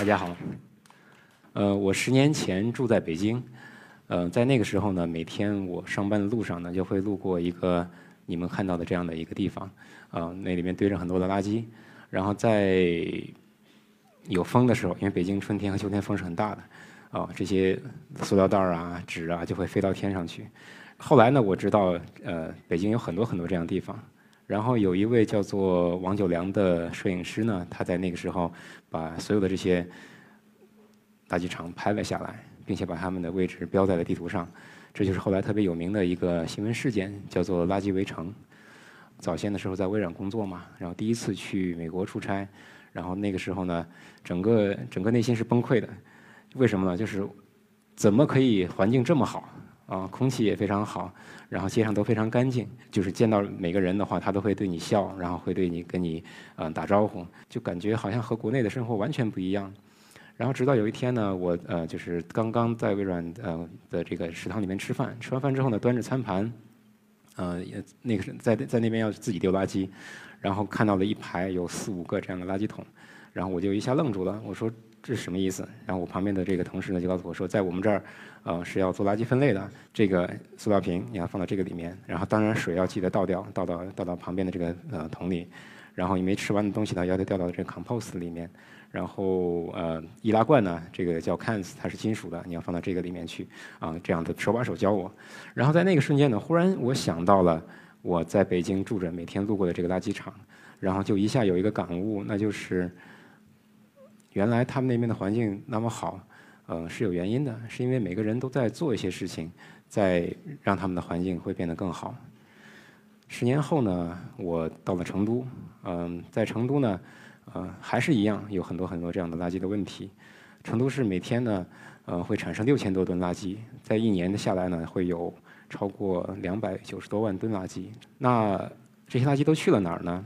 大家好，呃，我十年前住在北京，呃，在那个时候呢，每天我上班的路上呢，就会路过一个你们看到的这样的一个地方，啊，那里面堆着很多的垃圾，然后在有风的时候，因为北京春天和秋天风是很大的，啊，这些塑料袋啊、纸啊就会飞到天上去。后来呢，我知道，呃，北京有很多很多这样的地方。然后有一位叫做王九良的摄影师呢，他在那个时候把所有的这些垃圾场拍了下来，并且把他们的位置标在了地图上。这就是后来特别有名的一个新闻事件，叫做“垃圾围城”。早先的时候在微软工作嘛，然后第一次去美国出差，然后那个时候呢，整个整个内心是崩溃的。为什么呢？就是怎么可以环境这么好？啊，空气也非常好，然后街上都非常干净，就是见到每个人的话，他都会对你笑，然后会对你跟你呃打招呼，就感觉好像和国内的生活完全不一样。然后直到有一天呢，我呃就是刚刚在微软呃的这个食堂里面吃饭，吃完饭之后呢，端着餐盘，呃那个在在那边要自己丢垃圾，然后看到了一排有四五个这样的垃圾桶，然后我就一下愣住了，我说。这是什么意思？然后我旁边的这个同事呢就告诉我说，在我们这儿，呃是要做垃圾分类的。这个塑料瓶你要放到这个里面，然后当然水要记得倒掉，倒到倒到旁边的这个呃桶里。然后你没吃完的东西呢，要得掉到这个 compost 里面。然后呃易拉罐呢，这个叫 cans，它是金属的，你要放到这个里面去啊。这样的手把手教我。然后在那个瞬间呢，忽然我想到了我在北京住着，每天路过的这个垃圾场，然后就一下有一个感悟，那就是。原来他们那边的环境那么好，呃，是有原因的，是因为每个人都在做一些事情，在让他们的环境会变得更好。十年后呢，我到了成都，嗯，在成都呢，呃，还是一样有很多很多这样的垃圾的问题。成都市每天呢，呃，会产生六千多吨垃圾，在一年的下来呢，会有超过两百九十多万吨垃圾。那这些垃圾都去了哪儿呢？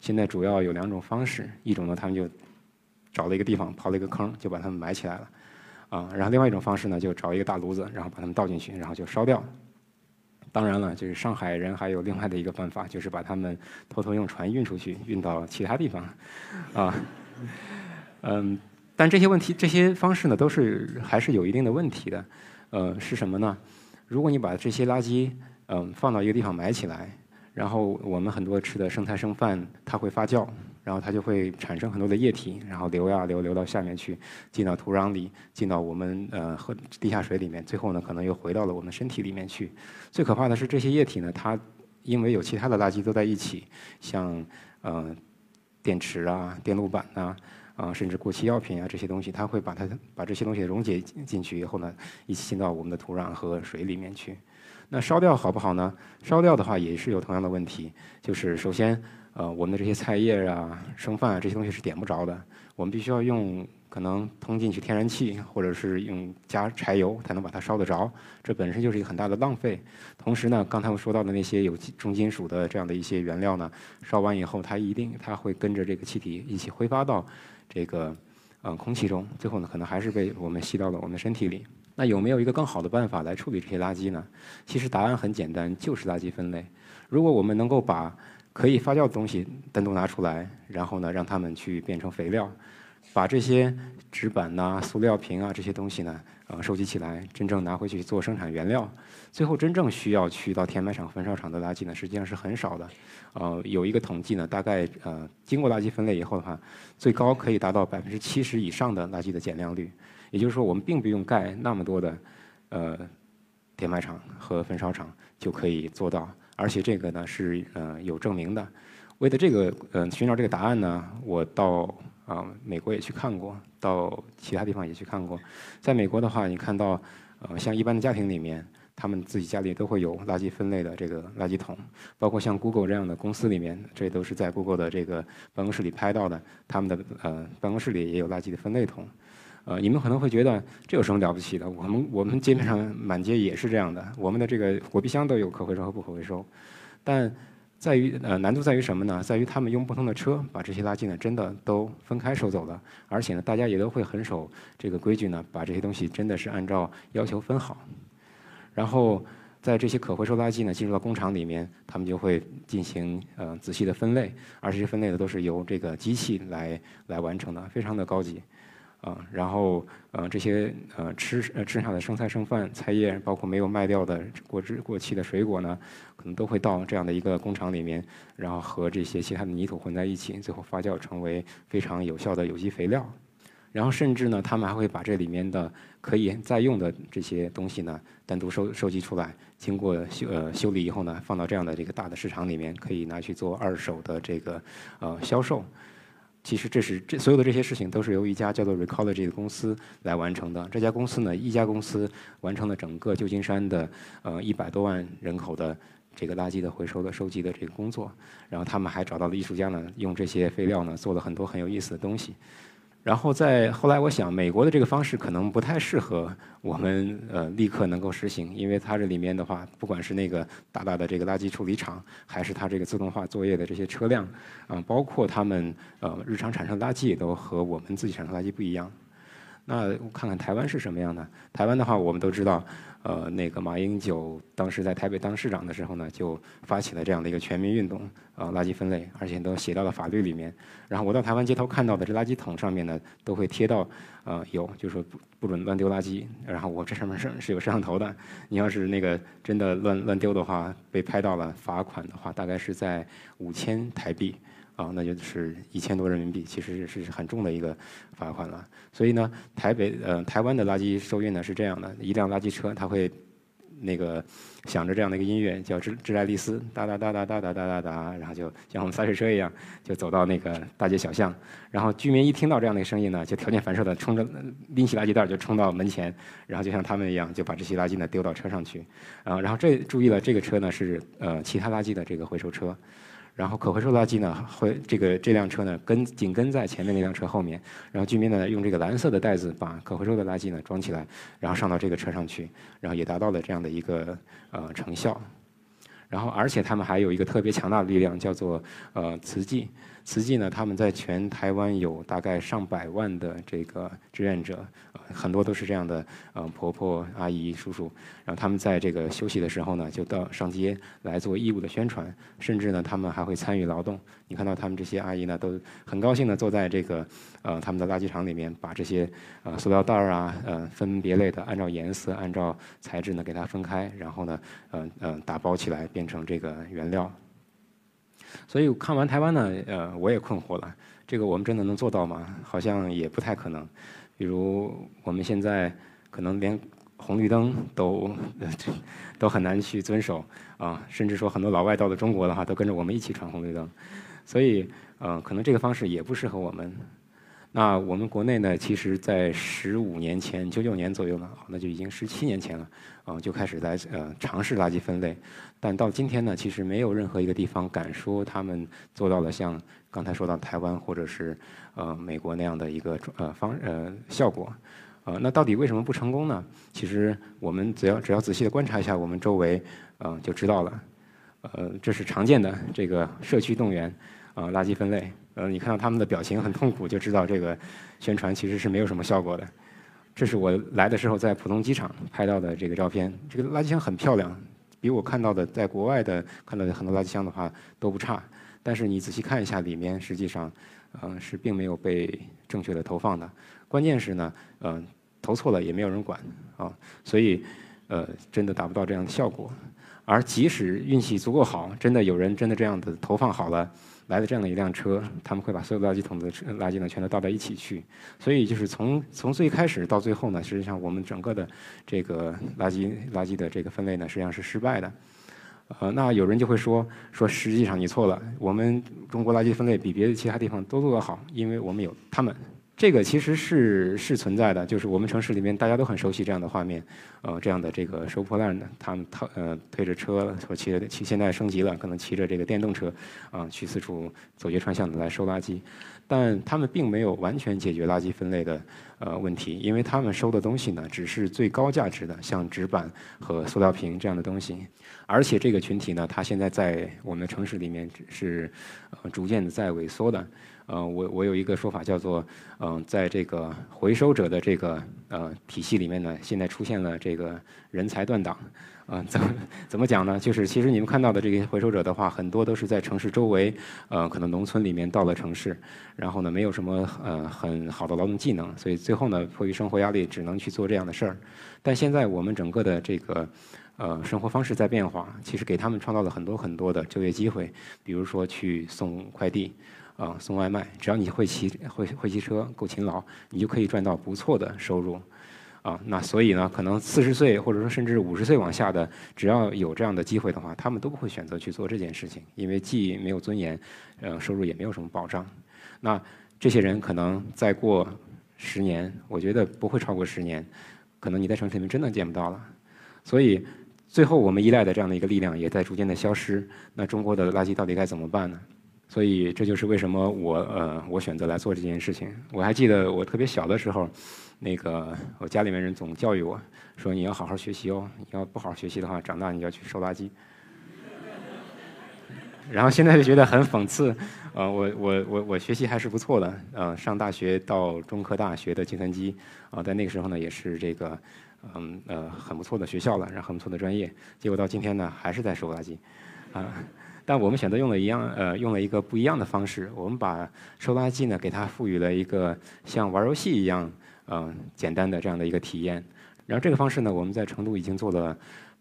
现在主要有两种方式，一种呢，他们就找了一个地方，刨了一个坑，就把它们埋起来了，啊，然后另外一种方式呢，就找一个大炉子，然后把它们倒进去，然后就烧掉。当然了，就是上海人还有另外的一个办法，就是把它们偷偷用船运出去，运到其他地方，啊，嗯，但这些问题、这些方式呢，都是还是有一定的问题的，呃，是什么呢？如果你把这些垃圾，嗯，放到一个地方埋起来，然后我们很多吃的剩菜剩饭，它会发酵。然后它就会产生很多的液体，然后流呀流，流到下面去，进到土壤里，进到我们呃和地下水里面，最后呢可能又回到了我们身体里面去。最可怕的是这些液体呢，它因为有其他的垃圾都在一起，像呃电池啊、电路板呐啊，甚至过期药品啊这些东西，它会把它把这些东西溶解进去以后呢，一起进到我们的土壤和水里面去。那烧掉好不好呢？烧掉的话也是有同样的问题，就是首先。呃，我们的这些菜叶啊、剩饭啊这些东西是点不着的，我们必须要用可能通进去天然气，或者是用加柴油才能把它烧得着。这本身就是一个很大的浪费。同时呢，刚才我说到的那些有重金属的这样的一些原料呢，烧完以后它一定它会跟着这个气体一起挥发到这个呃空气中，最后呢可能还是被我们吸到了我们的身体里。那有没有一个更好的办法来处理这些垃圾呢？其实答案很简单，就是垃圾分类。如果我们能够把可以发酵的东西单独拿出来，然后呢，让它们去变成肥料，把这些纸板呐、塑料瓶啊这些东西呢，呃，收集起来，真正拿回去做生产原料。最后真正需要去到填埋场、焚烧厂的垃圾呢，实际上是很少的。呃，有一个统计呢，大概呃，经过垃圾分类以后的话，最高可以达到百分之七十以上的垃圾的减量率。也就是说，我们并不用盖那么多的呃填埋场和焚烧厂就可以做到。而且这个呢是呃有证明的。为了这个呃寻找这个答案呢，我到啊美国也去看过，到其他地方也去看过。在美国的话，你看到呃像一般的家庭里面，他们自己家里都会有垃圾分类的这个垃圾桶，包括像 Google 这样的公司里面，这都是在 Google 的这个办公室里拍到的，他们的呃办公室里也有垃圾的分类桶。呃，你们可能会觉得这有什么了不起的？我们我们街面上满街也是这样的，我们的这个火皮箱都有可回收和不可回收。但在于呃难度在于什么呢？在于他们用不同的车把这些垃圾呢真的都分开收走了，而且呢大家也都会很守这个规矩呢，把这些东西真的是按照要求分好。然后在这些可回收垃圾呢进入到工厂里面，他们就会进行呃仔细的分类，而这些分类呢都是由这个机器来来完成的，非常的高级。啊，然后呃这些呃吃呃吃下的剩菜剩饭、菜叶，包括没有卖掉的过之过期的水果呢，可能都会到这样的一个工厂里面，然后和这些其他的泥土混在一起，最后发酵成为非常有效的有机肥料。然后甚至呢，他们还会把这里面的可以再用的这些东西呢，单独收收集出来，经过修呃修理以后呢，放到这样的这个大的市场里面，可以拿去做二手的这个呃销售。其实这是这所有的这些事情都是由一家叫做 Recology 的公司来完成的。这家公司呢，一家公司完成了整个旧金山的呃一百多万人口的这个垃圾的回收的收集的这个工作。然后他们还找到了艺术家呢，用这些废料呢做了很多很有意思的东西。然后在后来，我想美国的这个方式可能不太适合我们呃立刻能够实行，因为它这里面的话，不管是那个大大的这个垃圾处理厂，还是它这个自动化作业的这些车辆，啊，包括他们呃日常产生垃圾也都和我们自己产生垃圾不一样。那看看台湾是什么样的？台湾的话，我们都知道。呃，那个马英九当时在台北当市长的时候呢，就发起了这样的一个全民运动，呃，垃圾分类，而且都写到了法律里面。然后我到台湾街头看到的这垃圾桶上面呢，都会贴到，呃，有，就是说不不准乱丢垃圾。然后我这上面是是有摄像头的，你要是那个真的乱乱丢的话，被拍到了，罚款的话大概是在五千台币。啊，那就是一千多人民币，其实是很重的一个罚款了。所以呢，台北呃台湾的垃圾收运呢是这样的：一辆垃圾车，它会那个响着这样的一个音乐，叫《致致爱丽丝》，哒哒哒哒哒哒哒哒哒，然后就像我们洒水车一样，就走到那个大街小巷。然后居民一听到这样的声音呢，就条件反射的冲着拎起垃圾袋就冲到门前，然后就像他们一样，就把这些垃圾呢丢到车上去。啊，然后这注意了，这个车呢是呃其他垃圾的这个回收车。然后可回收垃圾呢，会这个这辆车呢跟紧跟在前面那辆车后面，然后居民呢用这个蓝色的袋子把可回收的垃圾呢装起来，然后上到这个车上去，然后也达到了这样的一个呃成效。然后而且他们还有一个特别强大的力量，叫做呃慈济。慈济呢，他们在全台湾有大概上百万的这个志愿者，很多都是这样的，呃，婆婆、阿姨、叔叔，然后他们在这个休息的时候呢，就到上街来做义务的宣传，甚至呢，他们还会参与劳动。你看到他们这些阿姨呢，都很高兴的坐在这个，呃，他们的垃圾场里面，把这些呃塑料袋儿啊，呃，分别类的按照颜色、按照材质呢给它分开，然后呢，嗯嗯，打包起来变成这个原料。所以看完台湾呢，呃，我也困惑了。这个我们真的能做到吗？好像也不太可能。比如我们现在可能连红绿灯都 都很难去遵守啊，甚至说很多老外到了中国的话，都跟着我们一起闯红绿灯。所以，呃，可能这个方式也不适合我们。那我们国内呢，其实在十五年前，九九年左右呢，那就已经十七年前了，啊，就开始在呃尝试垃圾分类。但到今天呢，其实没有任何一个地方敢说他们做到了像刚才说到台湾或者是呃美国那样的一个呃方呃效果。呃，那到底为什么不成功呢？其实我们只要只要仔细的观察一下我们周围，嗯，就知道了。呃，这是常见的这个社区动员啊垃圾分类。呃，你看到他们的表情很痛苦，就知道这个宣传其实是没有什么效果的。这是我来的时候在浦东机场拍到的这个照片，这个垃圾箱很漂亮，比我看到的在国外的看到的很多垃圾箱的话都不差。但是你仔细看一下里面，实际上，嗯，是并没有被正确的投放的。关键是呢，嗯，投错了也没有人管啊，所以，呃，真的达不到这样的效果。而即使运气足够好，真的有人真的这样的投放好了。来了这样的一辆车，他们会把所有垃圾桶的垃圾呢全都倒在一起去，所以就是从从最开始到最后呢，实际上我们整个的这个垃圾垃圾的这个分类呢实际上是失败的。呃，那有人就会说说实际上你错了，我们中国垃圾分类比别的其他地方都做得好，因为我们有他们。这个其实是是存在的，就是我们城市里面大家都很熟悉这样的画面，呃，这样的这个收破烂的，他们推呃推着车或骑着骑，现在升级了，可能骑着这个电动车，啊，去四处走街串巷的来收垃圾，但他们并没有完全解决垃圾分类的呃问题，因为他们收的东西呢，只是最高价值的，像纸板和塑料瓶这样的东西，而且这个群体呢，它现在在我们的城市里面是呃逐渐的在萎缩的。呃，我我有一个说法叫做，嗯，在这个回收者的这个呃体系里面呢，现在出现了这个人才断档。啊，怎么怎么讲呢？就是其实你们看到的这些回收者的话，很多都是在城市周围，呃，可能农村里面到了城市，然后呢，没有什么呃很好的劳动技能，所以最后呢，迫于生活压力，只能去做这样的事儿。但现在我们整个的这个呃生活方式在变化，其实给他们创造了很多很多的就业机会，比如说去送快递，啊，送外卖，只要你会骑会会骑车，够勤劳，你就可以赚到不错的收入。啊，那所以呢，可能四十岁或者说甚至五十岁往下的，只要有这样的机会的话，他们都不会选择去做这件事情，因为既没有尊严，呃，收入也没有什么保障。那这些人可能再过十年，我觉得不会超过十年，可能你在城市里面真的见不到了。所以最后我们依赖的这样的一个力量也在逐渐的消失。那中国的垃圾到底该怎么办呢？所以这就是为什么我呃我选择来做这件事情。我还记得我特别小的时候。那个，我家里面人总教育我说：“你要好好学习哦，你要不好好学习的话，长大你要去收垃圾。”然后现在就觉得很讽刺，呃，我我我我学习还是不错的，呃，上大学到中科大学的计算机，啊，在那个时候呢也是这个，嗯呃很不错的学校了，然后很不错的专业，结果到今天呢还是在收垃圾，啊，但我们选择用了一样，呃，用了一个不一样的方式，我们把收垃圾呢给它赋予了一个像玩游戏一样。嗯，简单的这样的一个体验，然后这个方式呢，我们在成都已经做了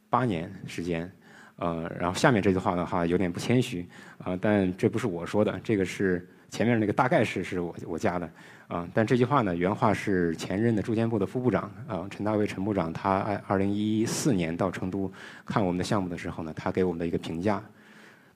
八年时间，呃，然后下面这句话的话有点不谦虚啊，但这不是我说的，这个是前面那个大概是是我我加的啊，但这句话呢，原话是前任的住建部的副部长啊，陈大卫陈部长，他二二零一四年到成都看我们的项目的时候呢，他给我们的一个评价。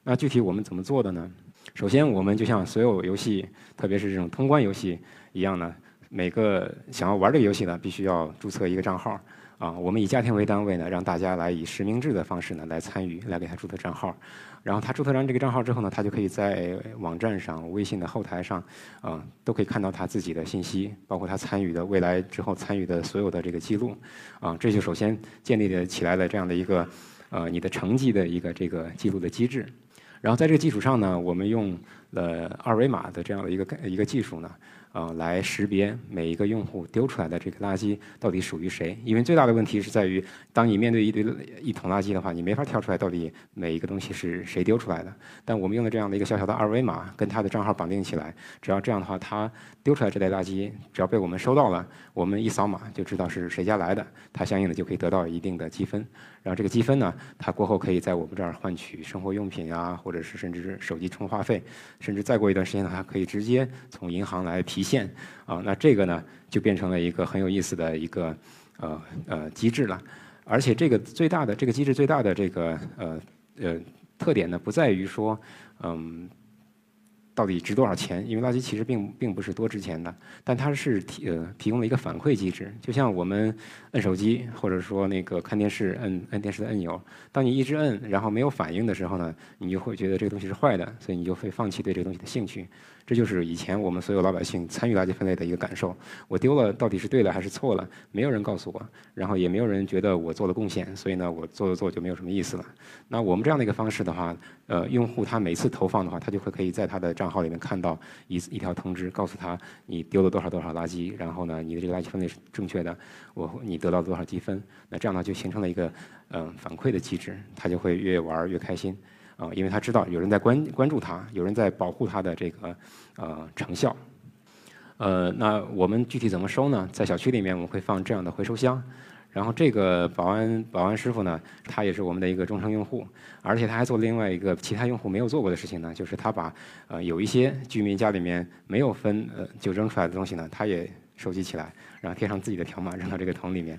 那具体我们怎么做的呢？首先，我们就像所有游戏，特别是这种通关游戏一样呢。每个想要玩这个游戏的，必须要注册一个账号啊。我们以家庭为单位呢，让大家来以实名制的方式呢来参与，来给他注册账号。然后他注册完这个账号之后呢，他就可以在网站上、微信的后台上，啊，都可以看到他自己的信息，包括他参与的未来之后参与的所有的这个记录。啊，这就首先建立了起来了这样的一个，呃，你的成绩的一个这个记录的机制。然后在这个基础上呢，我们用了二维码的这样的一个一个技术呢。啊，来识别每一个用户丢出来的这个垃圾到底属于谁？因为最大的问题是在于，当你面对一堆一桶垃圾的话，你没法挑出来到底每一个东西是谁丢出来的。但我们用了这样的一个小小的二维码，跟他的账号绑定起来，只要这样的话，他丢出来这袋垃圾，只要被我们收到了，我们一扫码就知道是谁家来的，他相应的就可以得到一定的积分。然后这个积分呢，它过后可以在我们这儿换取生活用品啊，或者是甚至是手机充话费，甚至再过一段时间呢，他可以直接从银行来提。现啊，那这个呢就变成了一个很有意思的一个呃呃机制了，而且这个最大的这个机制最大的这个呃呃特点呢，不在于说嗯。到底值多少钱？因为垃圾其实并并不是多值钱的，但它是提呃提供了一个反馈机制，就像我们摁手机或者说那个看电视摁摁电视的按钮，当你一直摁然后没有反应的时候呢，你就会觉得这个东西是坏的，所以你就会放弃对这个东西的兴趣。这就是以前我们所有老百姓参与垃圾分类的一个感受。我丢了到底是对了还是错了？没有人告诉我，然后也没有人觉得我做了贡献，所以呢，我做做做就没有什么意思了。那我们这样的一个方式的话，呃，用户他每次投放的话，他就会可以在他的账号里面看到一一条通知，告诉他你丢了多少多少垃圾，然后呢，你的这个垃圾分类是正确的，我你得到多少积分。那这样呢，就形成了一个嗯反馈的机制，他就会越玩越开心。啊，因为他知道有人在关关注他，有人在保护他的这个呃成效。呃，那我们具体怎么收呢？在小区里面我们会放这样的回收箱，然后这个保安保安师傅呢，他也是我们的一个忠诚用户，而且他还做另外一个其他用户没有做过的事情呢，就是他把呃有一些居民家里面没有分呃就扔出来的东西呢，他也收集起来，然后贴上自己的条码扔到这个桶里面。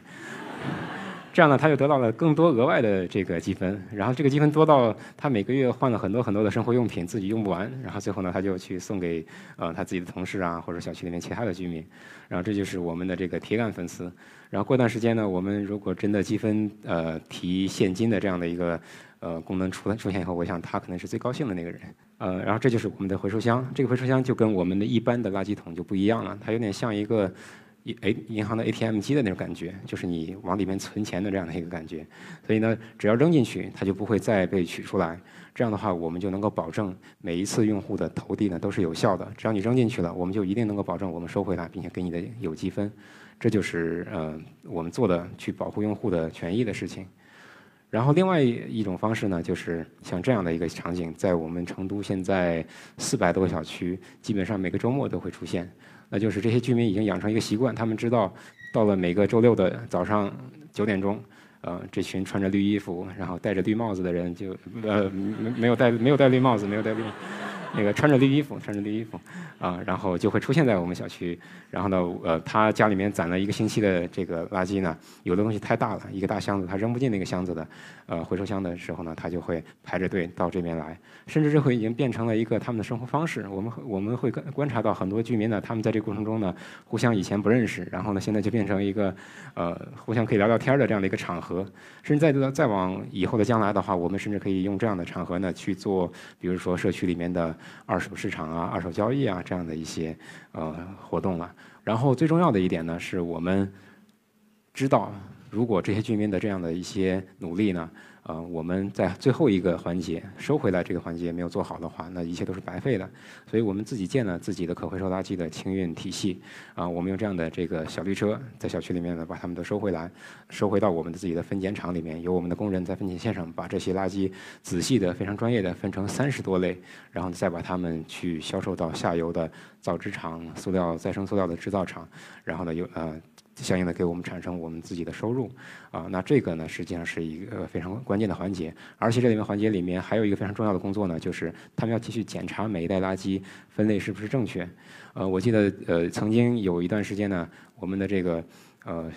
这样呢，他就得到了更多额外的这个积分，然后这个积分多到他每个月换了很多很多的生活用品，自己用不完，然后最后呢，他就去送给呃他自己的同事啊，或者小区里面其他的居民，然后这就是我们的这个铁杆粉丝。然后过段时间呢，我们如果真的积分呃提现金的这样的一个呃功能出来出现以后，我想他可能是最高兴的那个人。呃，然后这就是我们的回收箱，这个回收箱就跟我们的一般的垃圾桶就不一样了，它有点像一个。A 银行的 ATM 机的那种感觉，就是你往里面存钱的这样的一个感觉。所以呢，只要扔进去，它就不会再被取出来。这样的话，我们就能够保证每一次用户的投递呢都是有效的。只要你扔进去了，我们就一定能够保证我们收回来，并且给你的有积分。这就是呃我们做的去保护用户的权益的事情。然后另外一种方式呢，就是像这样的一个场景，在我们成都现在四百多个小区，基本上每个周末都会出现。那就是这些居民已经养成一个习惯，他们知道到了每个周六的早上九点钟，呃，这群穿着绿衣服，然后戴着绿帽子的人就呃没没有戴没有戴绿帽子，没有戴绿。那个穿着绿衣服，穿着绿衣服，啊，然后就会出现在我们小区。然后呢，呃，他家里面攒了一个星期的这个垃圾呢，有的东西太大了，一个大箱子，他扔不进那个箱子的，呃，回收箱的时候呢，他就会排着队到这边来。甚至这会已经变成了一个他们的生活方式。我们我们会观察到很多居民呢，他们在这个过程中呢，互相以前不认识，然后呢，现在就变成一个，呃，互相可以聊聊天的这样的一个场合。甚至再再往以后的将来的话，我们甚至可以用这样的场合呢去做，比如说社区里面的。二手市场啊，二手交易啊，这样的一些呃活动了。然后最重要的一点呢，是我们知道，如果这些居民的这样的一些努力呢。呃，我们在最后一个环节收回来这个环节没有做好的话，那一切都是白费的。所以我们自己建了自己的可回收垃圾的清运体系。啊，我们用这样的这个小绿车在小区里面呢，把它们都收回来，收回到我们的自己的分拣厂里面，由我们的工人在分拣线上把这些垃圾仔细的、非常专业的分成三十多类，然后再把它们去销售到下游的造纸厂、塑料再生塑料的制造厂，然后呢，有呃。相应的给我们产生我们自己的收入，啊，那这个呢实际上是一个非常关键的环节，而且这里面环节里面还有一个非常重要的工作呢，就是他们要继续检查每一袋垃圾分类是不是正确。呃，我记得呃曾经有一段时间呢，我们的这个呃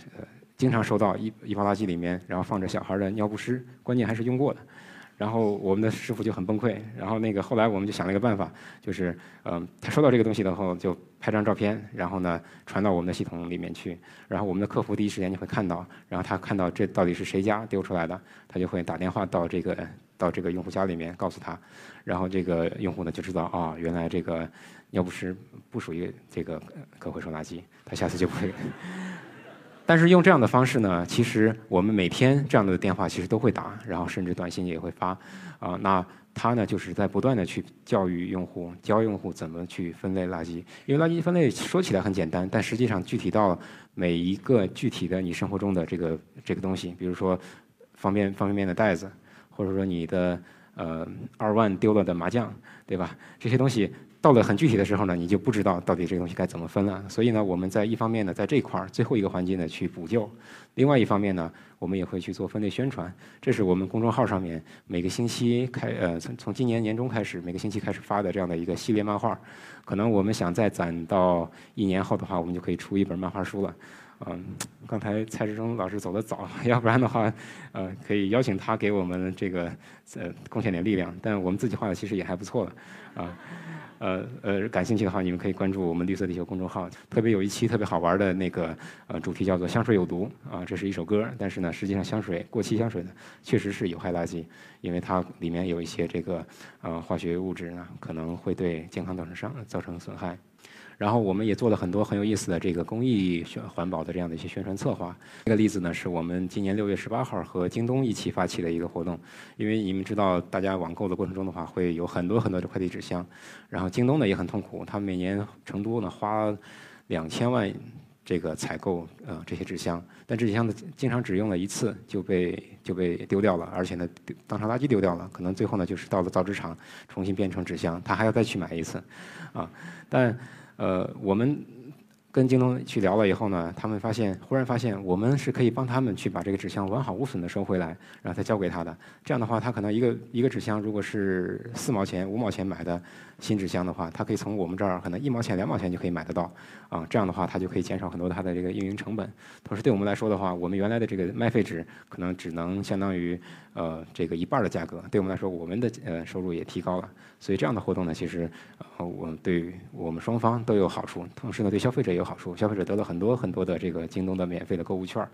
经常收到一一包垃圾里面，然后放着小孩的尿不湿，关键还是用过的。然后我们的师傅就很崩溃，然后那个后来我们就想了一个办法，就是嗯，他收到这个东西的后就拍张照片，然后呢传到我们的系统里面去，然后我们的客服第一时间就会看到，然后他看到这到底是谁家丢出来的，他就会打电话到这个到这个用户家里面告诉他，然后这个用户呢就知道啊，原来这个尿不湿不属于这个可回收垃圾，他下次就不会。但是用这样的方式呢，其实我们每天这样的电话其实都会打，然后甚至短信也会发，啊，那他呢就是在不断的去教育用户，教用户怎么去分类垃圾。因为垃圾分类说起来很简单，但实际上具体到每一个具体的你生活中的这个这个东西，比如说方便方便面的袋子，或者说你的呃二万丢了的麻将，对吧？这些东西。到了很具体的时候呢，你就不知道到底这个东西该怎么分了。所以呢，我们在一方面呢，在这块儿最后一个环节呢去补救；另外一方面呢，我们也会去做分类宣传。这是我们公众号上面每个星期开呃从从今年年中开始每个星期开始发的这样的一个系列漫画。可能我们想再攒到一年后的话，我们就可以出一本漫画书了。嗯，刚才蔡志忠老师走得早，要不然的话，呃，可以邀请他给我们这个呃贡献点力量。但我们自己画的其实也还不错了，啊。呃呃，感兴趣的话，你们可以关注我们绿色地球公众号。特别有一期特别好玩的那个呃主题叫做“香水有毒”啊，这是一首歌，但是呢，实际上香水过期香水呢确实是有害垃圾，因为它里面有一些这个呃化学物质呢，可能会对健康造成伤造成损害。然后我们也做了很多很有意思的这个公益宣环保的这样的一些宣传策划。一个例子呢，是我们今年六月十八号和京东一起发起的一个活动。因为你们知道，大家网购的过程中的话，会有很多很多的快递纸纸箱。然后京东呢也很痛苦，他每年成都呢花两千万这个采购呃这些纸箱，但这些箱呢经常只用了一次就被就被丢掉了，而且呢当成垃圾丢掉了。可能最后呢就是到了造纸厂重新变成纸箱，他还要再去买一次，啊，但。呃，我们跟京东去聊了以后呢，他们发现，忽然发现，我们是可以帮他们去把这个纸箱完好无损的收回来，然后再交给他的。这样的话，他可能一个一个纸箱如果是四毛钱、五毛钱买的。新纸箱的话，他可以从我们这儿可能一毛钱、两毛钱就可以买得到，啊，这样的话他就可以减少很多他的这个运营成本。同时，对我们来说的话，我们原来的这个卖废纸可能只能相当于呃这个一半的价格，对我们来说，我们的呃收入也提高了。所以这样的活动呢，其实呃我对于我们双方都有好处，同时呢对消费者也有好处，消费者得了很多很多的这个京东的免费的购物券。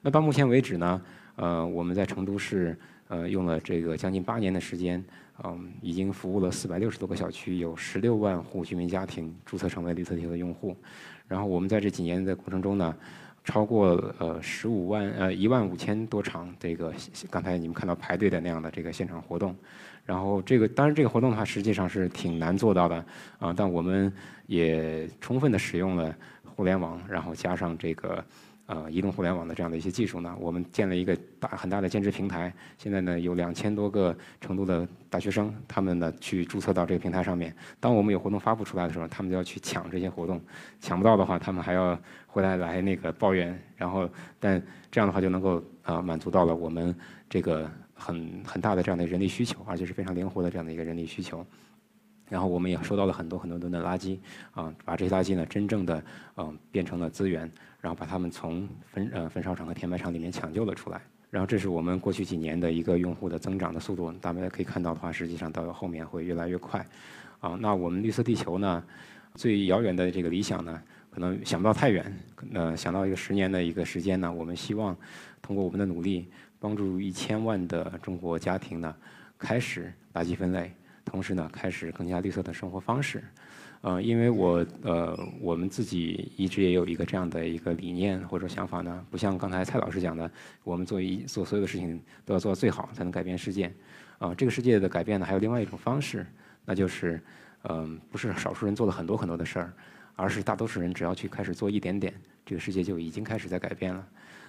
那到目前为止呢？呃，我们在成都市呃用了这个将近八年的时间，嗯，已经服务了四百六十多个小区，有十六万户居民家庭注册成为绿色地球的用户。然后我们在这几年的过程中呢，超过呃十五万呃一万五千多场这个刚才你们看到排队的那样的这个现场活动。然后这个当然这个活动的话实际上是挺难做到的啊，但我们也充分的使用了互联网，然后加上这个。呃，移动互联网的这样的一些技术呢，我们建了一个大很大的兼职平台。现在呢，有两千多个成都的大学生，他们呢去注册到这个平台上面。当我们有活动发布出来的时候，他们就要去抢这些活动，抢不到的话，他们还要回来来那个抱怨。然后，但这样的话就能够啊满足到了我们这个很很大的这样的人力需求，而且是非常灵活的这样的一个人力需求。然后我们也收到了很多很多吨的垃圾，啊，把这些垃圾呢真正的嗯变成了资源，然后把它们从焚呃焚烧厂和填埋场里面抢救了出来。然后这是我们过去几年的一个用户的增长的速度，大家可以看到的话，实际上到后面会越来越快。啊，那我们绿色地球呢，最遥远的这个理想呢，可能想不到太远，呃，想到一个十年的一个时间呢，我们希望通过我们的努力，帮助一千万的中国家庭呢，开始垃圾分类。同时呢，开始更加绿色的生活方式，呃，因为我呃，我们自己一直也有一个这样的一个理念或者想法呢，不像刚才蔡老师讲的，我们做一做所有的事情都要做到最好，才能改变世界。啊，这个世界的改变呢，还有另外一种方式，那就是，嗯，不是少数人做了很多很多的事儿，而是大多数人只要去开始做一点点，这个世界就已经开始在改变了。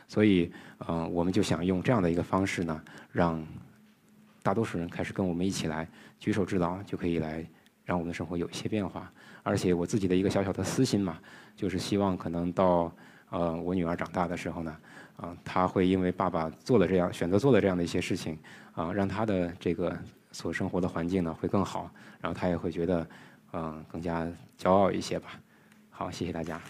所以，嗯，我们就想用这样的一个方式呢，让。大多数人开始跟我们一起来举手之劳，就可以来让我们的生活有一些变化。而且我自己的一个小小的私心嘛，就是希望可能到呃我女儿长大的时候呢，啊，她会因为爸爸做了这样选择做了这样的一些事情，啊，让她的这个所生活的环境呢会更好，然后她也会觉得嗯更加骄傲一些吧。好，谢谢大家。